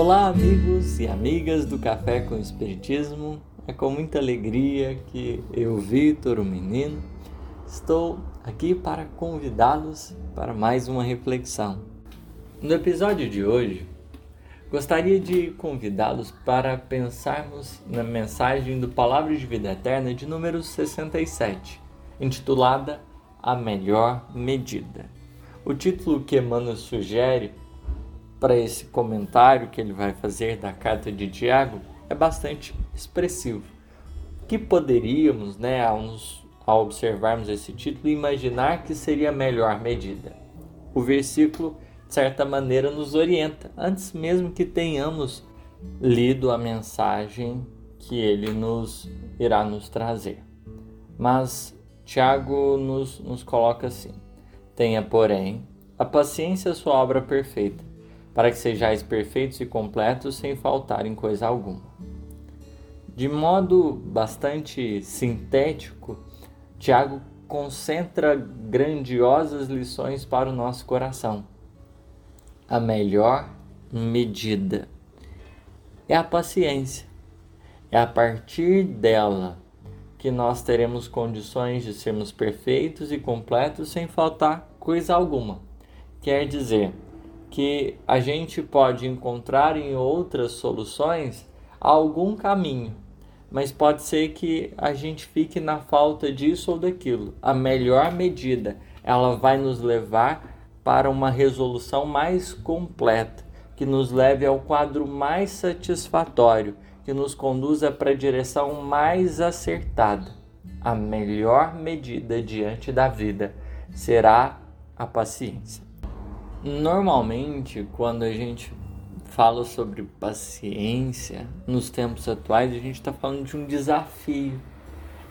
Olá, amigos e amigas do Café com Espiritismo. É com muita alegria que eu, Vitor, o menino, estou aqui para convidá-los para mais uma reflexão. No episódio de hoje, gostaria de convidá-los para pensarmos na mensagem do Palavra de Vida Eterna de número 67, intitulada A Melhor Medida. O título que Emmanuel sugere para esse comentário que ele vai fazer da carta de Tiago é bastante expressivo. Que poderíamos, né, ao, nos, ao observarmos esse título, imaginar que seria a melhor medida? O versículo, de certa maneira, nos orienta, antes mesmo que tenhamos lido a mensagem que ele nos irá nos trazer. Mas Tiago nos, nos coloca assim: Tenha, porém, a paciência sua obra perfeita para que sejais perfeitos e completos sem faltar em coisa alguma. De modo bastante sintético, Tiago concentra grandiosas lições para o nosso coração. A melhor medida é a paciência. É a partir dela que nós teremos condições de sermos perfeitos e completos sem faltar coisa alguma. Quer dizer, que a gente pode encontrar em outras soluções algum caminho, mas pode ser que a gente fique na falta disso ou daquilo. A melhor medida, ela vai nos levar para uma resolução mais completa, que nos leve ao quadro mais satisfatório, que nos conduza para a direção mais acertada. A melhor medida diante da vida será a paciência. Normalmente, quando a gente fala sobre paciência nos tempos atuais, a gente está falando de um desafio.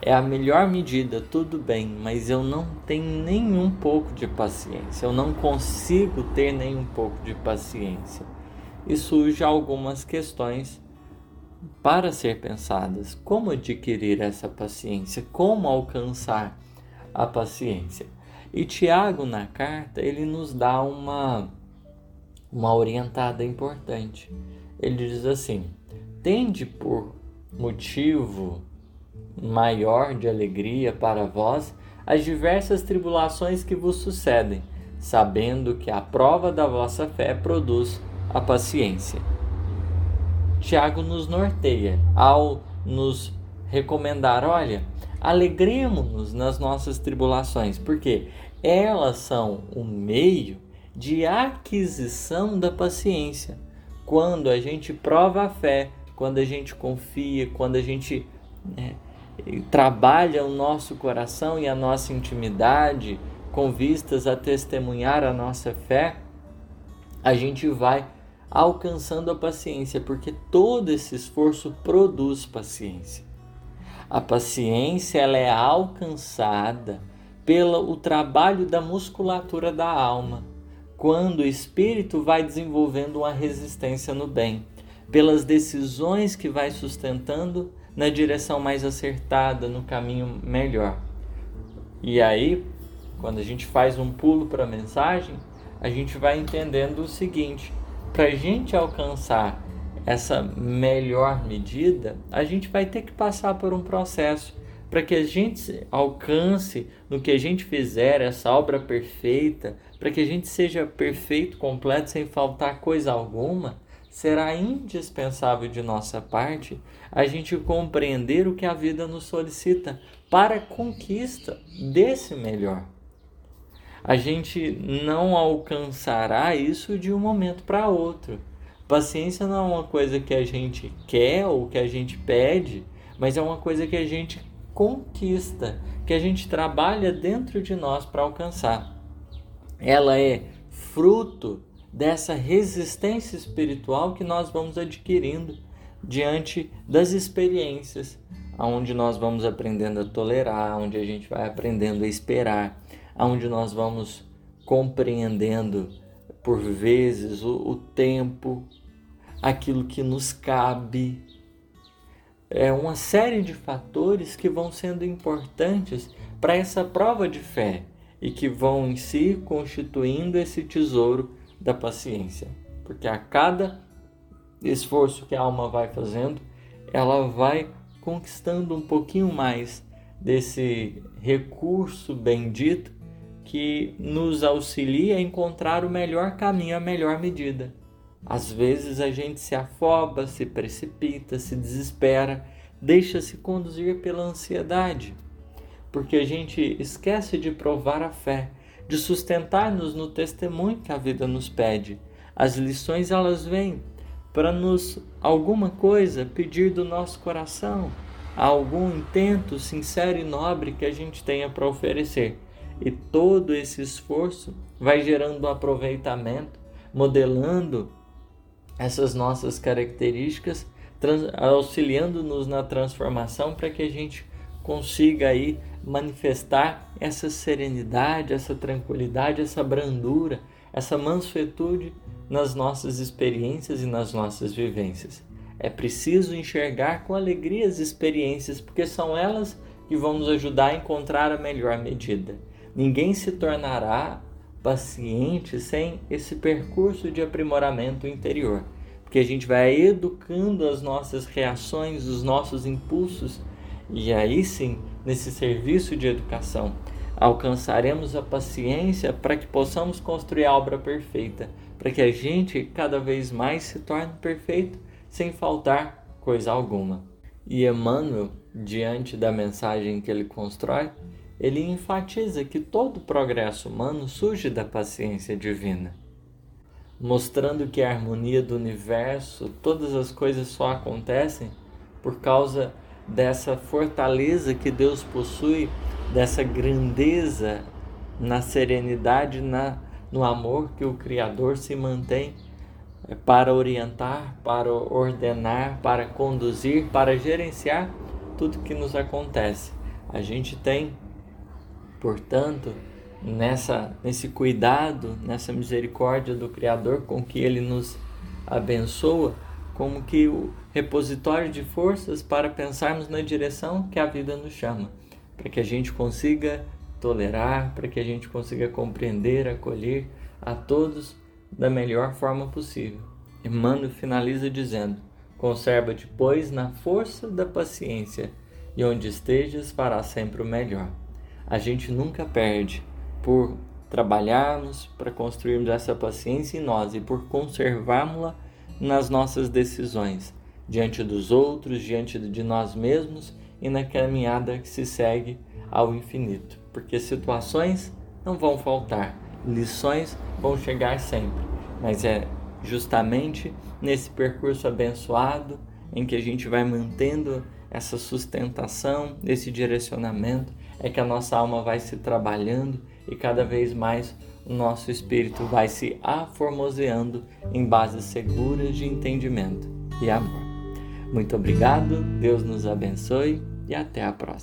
É a melhor medida, tudo bem, mas eu não tenho nenhum pouco de paciência, eu não consigo ter nenhum pouco de paciência. E surgem algumas questões para ser pensadas: como adquirir essa paciência? Como alcançar a paciência? E Tiago, na carta, ele nos dá uma, uma orientada importante. Ele diz assim: tende por motivo maior de alegria para vós as diversas tribulações que vos sucedem, sabendo que a prova da vossa fé produz a paciência. Tiago nos norteia ao nos recomendar: olha, alegremos-nos nas nossas tribulações, porque elas são o meio de aquisição da paciência. Quando a gente prova a fé, quando a gente confia, quando a gente né, trabalha o nosso coração e a nossa intimidade com vistas a testemunhar a nossa fé, a gente vai alcançando a paciência, porque todo esse esforço produz paciência. A paciência ela é alcançada pelo trabalho da musculatura da alma, quando o espírito vai desenvolvendo uma resistência no bem, pelas decisões que vai sustentando na direção mais acertada, no caminho melhor. E aí, quando a gente faz um pulo para a mensagem, a gente vai entendendo o seguinte: para a gente alcançar essa melhor medida, a gente vai ter que passar por um processo para que a gente alcance no que a gente fizer essa obra perfeita, para que a gente seja perfeito, completo, sem faltar coisa alguma, será indispensável de nossa parte a gente compreender o que a vida nos solicita para a conquista desse melhor. A gente não alcançará isso de um momento para outro Paciência não é uma coisa que a gente quer ou que a gente pede, mas é uma coisa que a gente conquista, que a gente trabalha dentro de nós para alcançar. Ela é fruto dessa resistência espiritual que nós vamos adquirindo diante das experiências, onde nós vamos aprendendo a tolerar, onde a gente vai aprendendo a esperar, onde nós vamos compreendendo por vezes o, o tempo, aquilo que nos cabe. É uma série de fatores que vão sendo importantes para essa prova de fé e que vão em si constituindo esse tesouro da paciência. Porque a cada esforço que a alma vai fazendo, ela vai conquistando um pouquinho mais desse recurso bendito que nos auxilia a encontrar o melhor caminho, a melhor medida. Às vezes a gente se afoba, se precipita, se desespera, deixa-se conduzir pela ansiedade, porque a gente esquece de provar a fé, de sustentar-nos no testemunho que a vida nos pede. As lições elas vêm para nos alguma coisa pedir do nosso coração, algum intento sincero e nobre que a gente tenha para oferecer. E todo esse esforço vai gerando um aproveitamento, modelando essas nossas características, auxiliando-nos na transformação para que a gente consiga aí manifestar essa serenidade, essa tranquilidade, essa brandura, essa mansuetude nas nossas experiências e nas nossas vivências. É preciso enxergar com alegria as experiências, porque são elas que vão nos ajudar a encontrar a melhor medida. Ninguém se tornará paciente sem esse percurso de aprimoramento interior, porque a gente vai educando as nossas reações, os nossos impulsos, e aí sim, nesse serviço de educação, alcançaremos a paciência para que possamos construir a obra perfeita, para que a gente cada vez mais se torne perfeito sem faltar coisa alguma. E Emmanuel, diante da mensagem que ele constrói, ele enfatiza que todo progresso humano surge da paciência divina, mostrando que a harmonia do universo, todas as coisas só acontecem por causa dessa fortaleza que Deus possui, dessa grandeza na serenidade, na, no amor que o Criador se mantém é para orientar, para ordenar, para conduzir, para gerenciar tudo que nos acontece. A gente tem, portanto, nessa nesse cuidado, nessa misericórdia do Criador com que ele nos abençoa, como que o repositório de forças para pensarmos na direção que a vida nos chama, para que a gente consiga tolerar, para que a gente consiga compreender, acolher a todos da melhor forma possível. Emmanuel finaliza dizendo: Conserva-te, pois, na força da paciência, e onde estejas fará sempre o melhor. A gente nunca perde por trabalharmos para construirmos essa paciência em nós e por conservarmos-la nas nossas decisões, diante dos outros, diante de nós mesmos e na caminhada que se segue ao infinito. Porque situações não vão faltar, lições vão chegar sempre, mas é justamente nesse percurso abençoado em que a gente vai mantendo essa sustentação, esse direcionamento, é que a nossa alma vai se trabalhando e cada vez mais o nosso espírito vai se aformoseando em bases seguras de entendimento e amor. Muito obrigado, Deus nos abençoe e até a próxima.